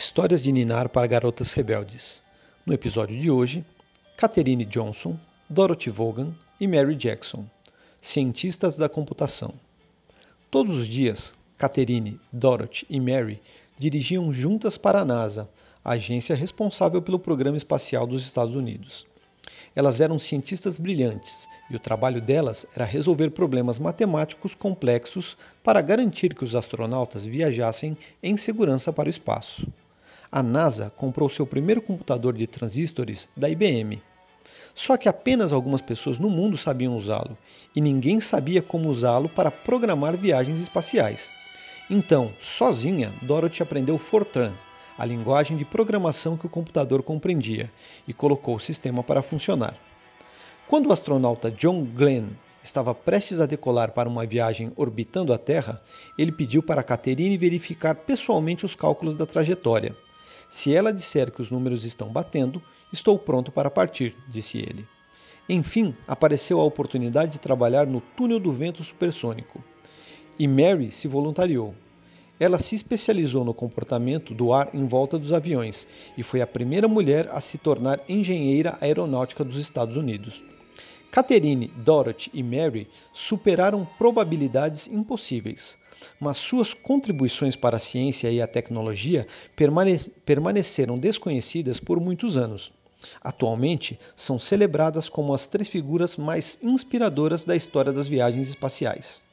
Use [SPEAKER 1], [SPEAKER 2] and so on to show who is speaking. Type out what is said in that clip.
[SPEAKER 1] Histórias de Ninar para Garotas Rebeldes. No episódio de hoje, Catherine Johnson, Dorothy Vaughan e Mary Jackson, cientistas da computação. Todos os dias, Catherine, Dorothy e Mary dirigiam juntas para a NASA, a agência responsável pelo programa espacial dos Estados Unidos. Elas eram cientistas brilhantes e o trabalho delas era resolver problemas matemáticos complexos para garantir que os astronautas viajassem em segurança para o espaço. A NASA comprou seu primeiro computador de transistores da IBM. Só que apenas algumas pessoas no mundo sabiam usá-lo e ninguém sabia como usá-lo para programar viagens espaciais. Então, sozinha, Dorothy aprendeu Fortran, a linguagem de programação que o computador compreendia, e colocou o sistema para funcionar. Quando o astronauta John Glenn estava prestes a decolar para uma viagem orbitando a Terra, ele pediu para Catherine verificar pessoalmente os cálculos da trajetória. Se ela disser que os números estão batendo, estou pronto para partir, disse ele. Enfim, apareceu a oportunidade de trabalhar no túnel do vento supersônico. E Mary se voluntariou. Ela se especializou no comportamento do ar em volta dos aviões e foi a primeira mulher a se tornar engenheira aeronáutica dos Estados Unidos. Catherine, Dorothy e Mary superaram probabilidades impossíveis, mas suas contribuições para a ciência e a tecnologia permane permaneceram desconhecidas por muitos anos. Atualmente, são celebradas como as três figuras mais inspiradoras da história das viagens espaciais.